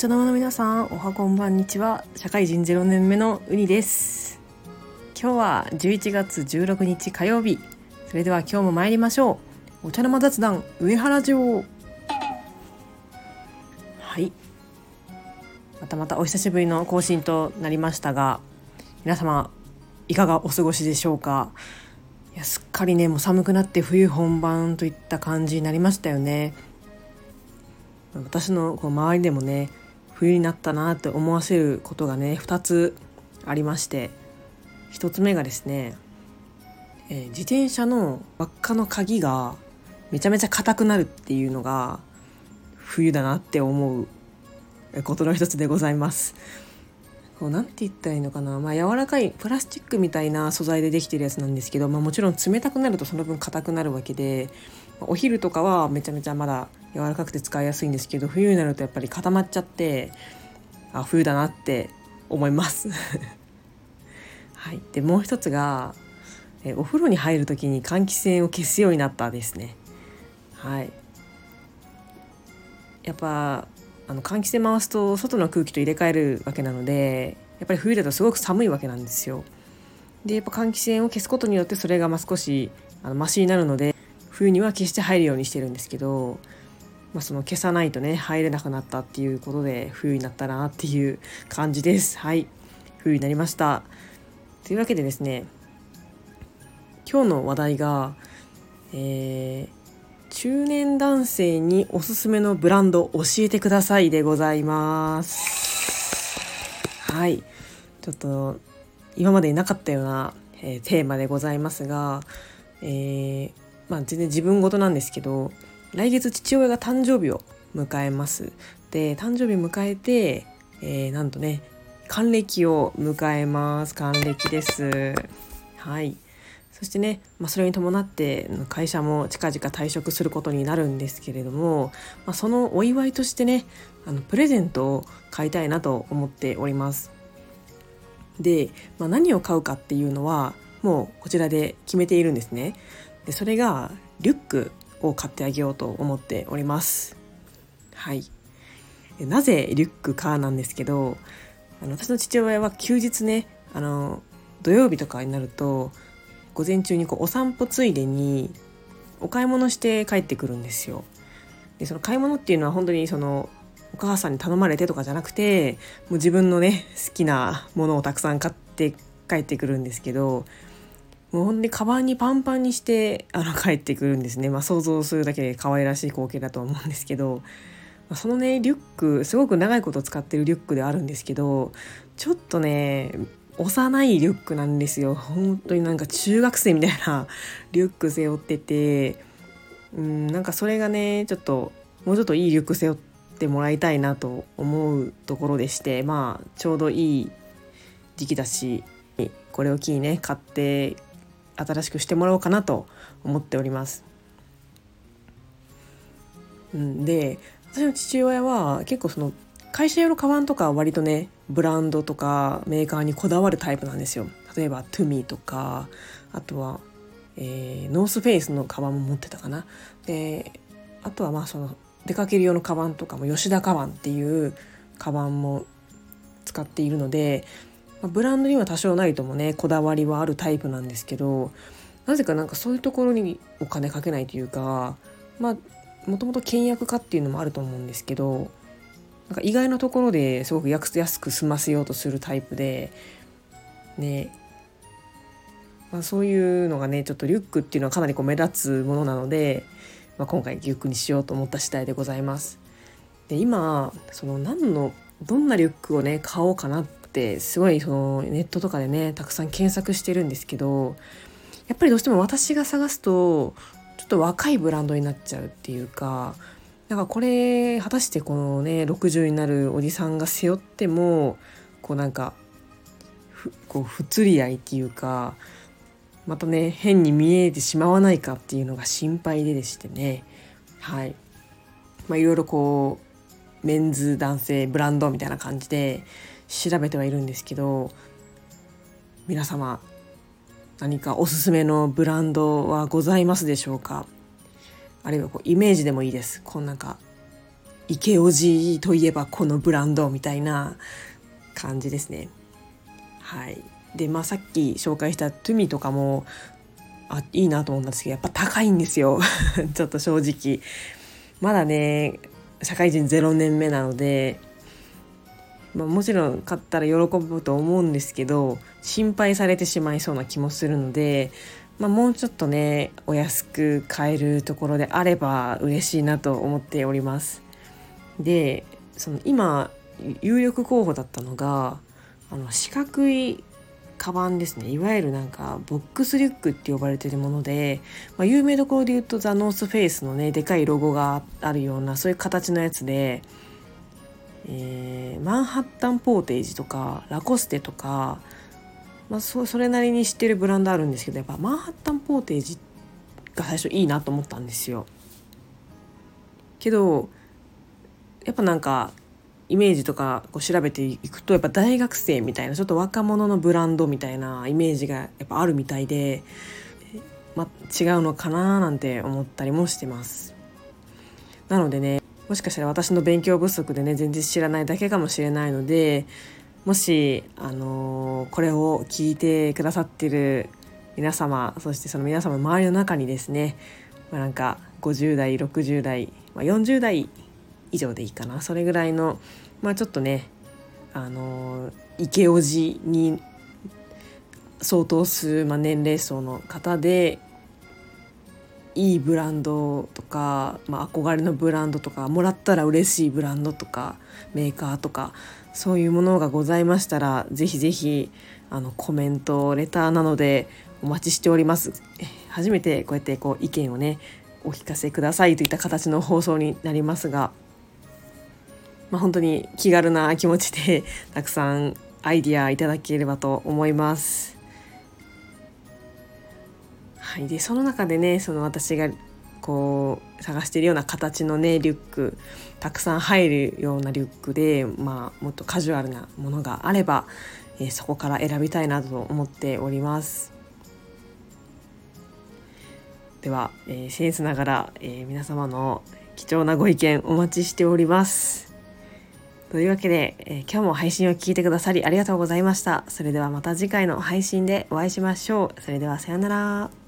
茶の間の皆さんおはこんばんにちは。社会人0年目のウニです。今日は11月16日火曜日。それでは今日も参りましょう。お茶の間雑談上原城。はい。またまたお久しぶりの更新となりましたが皆様いかがお過ごしでしょうか？いやすっかりねもう寒くなって冬本番といった感じになりましたよね。私のこう周りでもね冬になったなって思わせることがね2つありまして1つ目がですね、えー、自転車の輪っかの鍵がめちゃめちゃ硬くなるっていうのが冬だなって思うことの一つでございます。こうなて言ったらいいのかな、まあ、柔らかいプラスチックみたいな素材でできてるやつなんですけど、まあ、もちろん冷たくなるとその分硬くなるわけでお昼とかはめちゃめちゃまだ柔らかくて使いやすいんですけど冬になるとやっぱり固まっちゃってあ冬だなって思います。はい、でもう一つがえお風呂に入る時に換気扇を消すようになったですね。はい、やっぱあの換気扇回すと外の空気と入れ替えるわけなのでやっぱり冬だとすごく寒いわけなんですよ。でやっぱ換気扇を消すことによってそれがまあ少しあのマシになるので冬には決して入るようにしてるんですけどまあ、その消さないとね入れなくなったっていうことで冬になったなっていう感じです。はい。冬になりました。というわけでですね今日の話題が、えー、中年男性におすすめのブランド教えてくださいでございます。はい。ちょっと今までになかったような、えー、テーマでございますが、えー、まあ全然自分事なんですけど来月父親が誕生日を迎えます。で誕生日迎えて、えー、なんとね還暦を迎えます。還暦です。はい。そしてね、まあ、それに伴って会社も近々退職することになるんですけれども、まあ、そのお祝いとしてねあのプレゼントを買いたいなと思っております。で、まあ、何を買うかっていうのはもうこちらで決めているんですね。でそれがリュックを買ってあげようと思っております。はい。なぜリュックかなんですけどあの私の父親は休日ねあの土曜日とかになると午前中にこうお散歩ついでにお買い物して帰ってくるんですよ。でその買い物っていうのは本当にそのお母さんに頼まれてとかじゃなくてもう自分のね好きなものをたくさん買って帰ってくるんですけどもうほんでカバンにパンパンにしてあの帰ってくるんですね、まあ、想像するだけで可愛らしい光景だと思うんですけど、まあ、そのねリュックすごく長いこと使ってるリュックであるんですけどちょっとね幼いリュックなんですよ本当になんか中学生みたいな リュック背負っててうんなんかそれがねちょっともうちょっといいリュック背負ってもらいたいなと思うところでしてまあちょうどいい時期だしこれを機にね買って新しくしてもらおうかなと思っております。うん、で私の父親は結構その会社用のカバンとか割とねブランドとかメーカーにこだわるタイプなんですよ。例えばトゥミーとかあとは、えー、ノースフェイスのカバンも持ってたかな。であとはまあその出かける用のカバンとかも吉田カバンっていうカバンも使っているのでまあ、ブランドには多少ないともねこだわりはあるタイプなんですけどなぜかなんかそういうところにお金かけないというかまあもともと倹約家っていうのもあると思うんですけどなんか意外なところですごく安く済ませようとするタイプでねまあ、そういうのがねちょっとリュックっていうのはかなりこう目立つものなので、まあ、今回リュックにしようと思った次第でございます。で今その何のどんなリュックをね買おうかなってすごいそのネットとかでねたくさん検索してるんですけどやっぱりどうしても私が探すとちょっと若いブランドになっちゃうっていうかなんかこれ果たしてこのね60になるおじさんが背負ってもこうなんかふこう不釣り合いっていうかまたね変に見えてしまわないかっていうのが心配ででしてね。はい。まあいろいろこうメンズ男性ブランドみたいな感じで調べてはいるんですけど皆様何かおすすめのブランドはございますでしょうか？あるいはこうイメージでもいいですこうなんかイケオジといえばこのブランドみたいな感じですね。はい、でまあさっき紹介したトゥミとかもあいいなと思ったんですけどやっぱ高いんですよ ちょっと正直。まだね社会人0年目なので、まあ、もちろん買ったら喜ぶと思うんですけど心配されてしまいそうな気もするので、まあ、もうちょっとねお安く買えるところであれば嬉しいなと思っております。でその今有力候補だったのがあの四角いカバンですねいわゆるなんかボックスリュックって呼ばれてるもので、まあ、有名どころで言うとザ・ノースフェイスのねでかいロゴがあるようなそういう形のやつで、えー、マンハッタンポーテージとかラコステとか、まあ、そそれなりに知ってるブランドあるんですけどやっぱマンハッタンポーテージが最初いいなと思ったんですよ。けどやっぱなんかイメージとかこう調べていくとやっぱ大学生みたいなちょっと若者のブランドみたいなイメージがやっぱあるみたいで、まあ、違うのかななんて思ったりもしてます。なのでねもしかしたら私の勉強不足でね全然知らないだけかもしれないのでもし、あのー、これを聞いてくださってる皆様そしてその皆様の周りの中にですね、まあ、なんか50代60代、まあ、40代以上でいいかな。それぐらいのまあちょっとねあのイケオジに相当する、まあ、年齢層の方でいいブランドとか、まあ、憧れのブランドとかもらったら嬉しいブランドとかメーカーとかそういうものがございましたらぜひぜひあのコメントレターなのでお待ちしております初めてこうやってこう意見をねお聞かせくださいといった形の放送になりますがまあ、本当に気軽な気持ちで たくさんアイディアいただければと思います。はい、でその中でねその私がこう探しているような形のねリュックたくさん入るようなリュックで、まあ、もっとカジュアルなものがあれば、えー、そこから選びたいなと思っております。では、えー、センスながら、えー、皆様の貴重なご意見お待ちしております。というわけで、えー、今日も配信を聞いてくださりありがとうございました。それではまた次回の配信でお会いしましょう。それではさようなら。